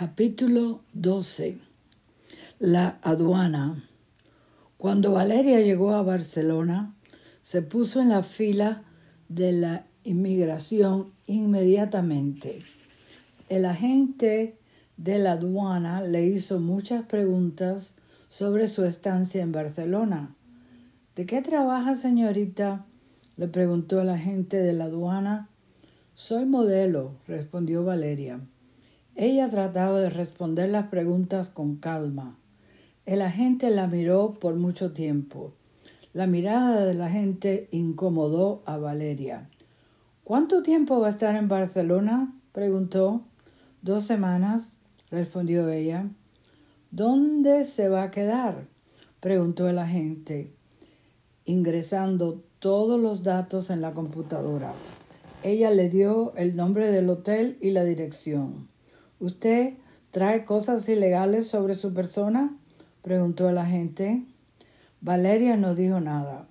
Capítulo 12 La aduana Cuando Valeria llegó a Barcelona, se puso en la fila de la inmigración inmediatamente. El agente de la aduana le hizo muchas preguntas sobre su estancia en Barcelona. ¿De qué trabaja, señorita? le preguntó el agente de la aduana. Soy modelo, respondió Valeria. Ella trataba de responder las preguntas con calma. El agente la miró por mucho tiempo. La mirada de la gente incomodó a Valeria. ¿Cuánto tiempo va a estar en Barcelona? preguntó. Dos semanas, respondió ella. ¿Dónde se va a quedar? preguntó el agente, ingresando todos los datos en la computadora. Ella le dio el nombre del hotel y la dirección. ¿Usted trae cosas ilegales sobre su persona? preguntó el agente. Valeria no dijo nada.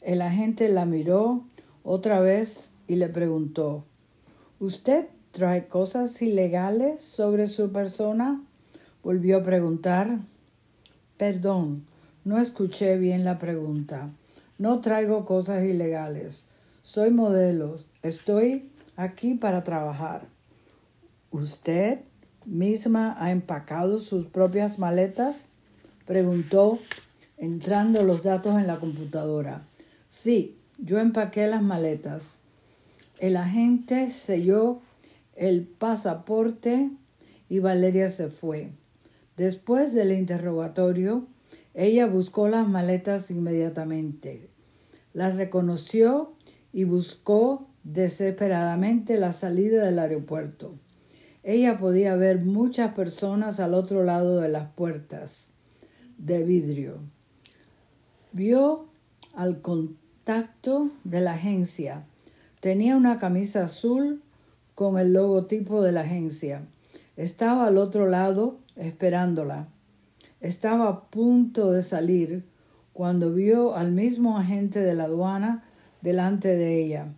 El agente la miró otra vez y le preguntó ¿Usted trae cosas ilegales sobre su persona? Volvió a preguntar. Perdón, no escuché bien la pregunta. No traigo cosas ilegales. Soy modelo. Estoy aquí para trabajar. ¿Usted misma ha empacado sus propias maletas? preguntó, entrando los datos en la computadora. Sí, yo empaqué las maletas. El agente selló el pasaporte y Valeria se fue. Después del interrogatorio, ella buscó las maletas inmediatamente. Las reconoció y buscó desesperadamente la salida del aeropuerto. Ella podía ver muchas personas al otro lado de las puertas de vidrio. Vio al contacto de la agencia. Tenía una camisa azul con el logotipo de la agencia. Estaba al otro lado esperándola. Estaba a punto de salir cuando vio al mismo agente de la aduana delante de ella.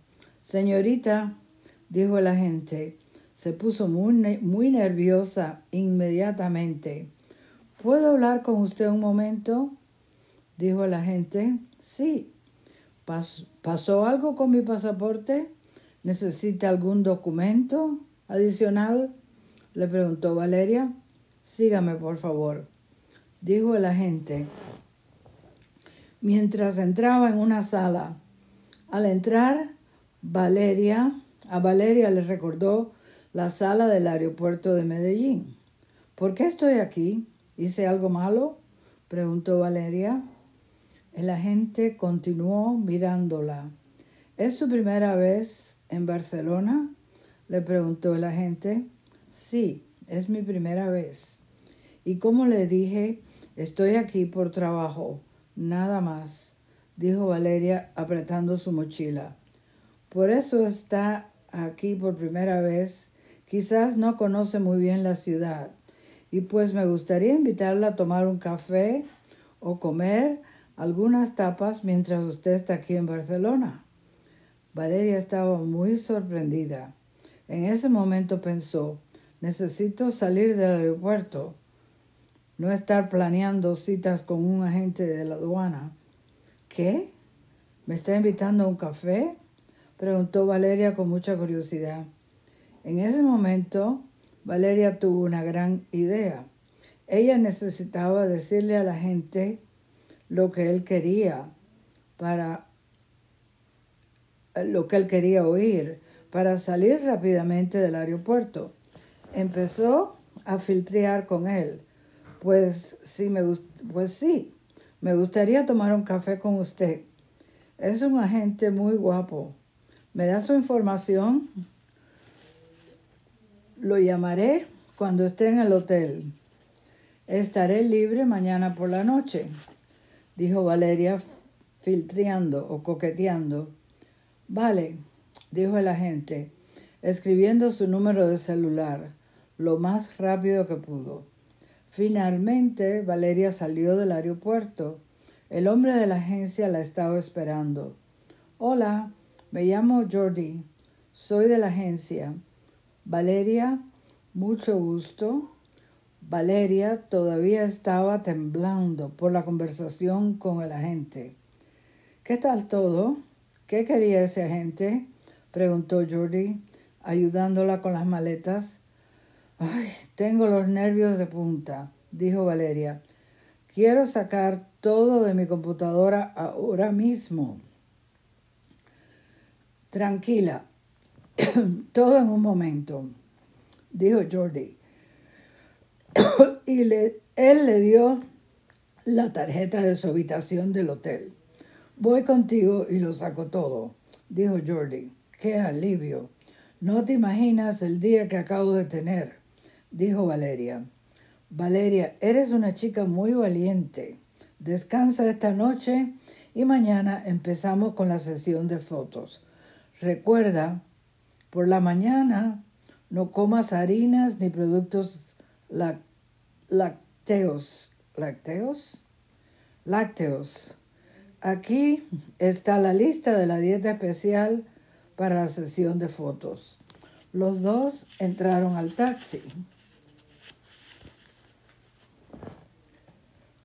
Señorita, dijo el agente, se puso muy, muy nerviosa inmediatamente. ¿Puedo hablar con usted un momento? dijo el agente. Sí. ¿Pasó algo con mi pasaporte? ¿Necesita algún documento adicional? le preguntó Valeria. Sígame, por favor, dijo el agente. Mientras entraba en una sala. Al entrar, Valeria, a Valeria le recordó la sala del aeropuerto de Medellín. ¿Por qué estoy aquí? ¿Hice algo malo? preguntó Valeria. El agente continuó mirándola. ¿Es su primera vez en Barcelona? le preguntó el agente. Sí, es mi primera vez. Y como le dije, estoy aquí por trabajo, nada más, dijo Valeria apretando su mochila. Por eso está aquí por primera vez Quizás no conoce muy bien la ciudad y pues me gustaría invitarla a tomar un café o comer algunas tapas mientras usted está aquí en Barcelona. Valeria estaba muy sorprendida. En ese momento pensó, necesito salir del aeropuerto, no estar planeando citas con un agente de la aduana. ¿Qué? ¿Me está invitando a un café? preguntó Valeria con mucha curiosidad. En ese momento, Valeria tuvo una gran idea. Ella necesitaba decirle a la gente lo que él quería para lo que él quería oír para salir rápidamente del aeropuerto. Empezó a filtrear con él. Pues sí, me pues sí, me gustaría tomar un café con usted. Es un agente muy guapo. ¿Me da su información? Lo llamaré cuando esté en el hotel. Estaré libre mañana por la noche, dijo Valeria, filtreando o coqueteando. Vale, dijo el agente, escribiendo su número de celular lo más rápido que pudo. Finalmente, Valeria salió del aeropuerto. El hombre de la agencia la estaba esperando. Hola, me llamo Jordi. Soy de la agencia. Valeria, mucho gusto. Valeria todavía estaba temblando por la conversación con el agente. ¿Qué tal todo? ¿Qué quería ese agente? preguntó Jordi, ayudándola con las maletas. Ay, tengo los nervios de punta, dijo Valeria. Quiero sacar todo de mi computadora ahora mismo. Tranquila, todo en un momento, dijo Jordi. y le, él le dio la tarjeta de su habitación del hotel. Voy contigo y lo saco todo, dijo Jordi. Qué alivio. No te imaginas el día que acabo de tener, dijo Valeria. Valeria, eres una chica muy valiente. Descansa esta noche y mañana empezamos con la sesión de fotos. Recuerda, por la mañana no comas harinas ni productos lácteos. ¿Lácteos? Lácteos. Aquí está la lista de la dieta especial para la sesión de fotos. Los dos entraron al taxi.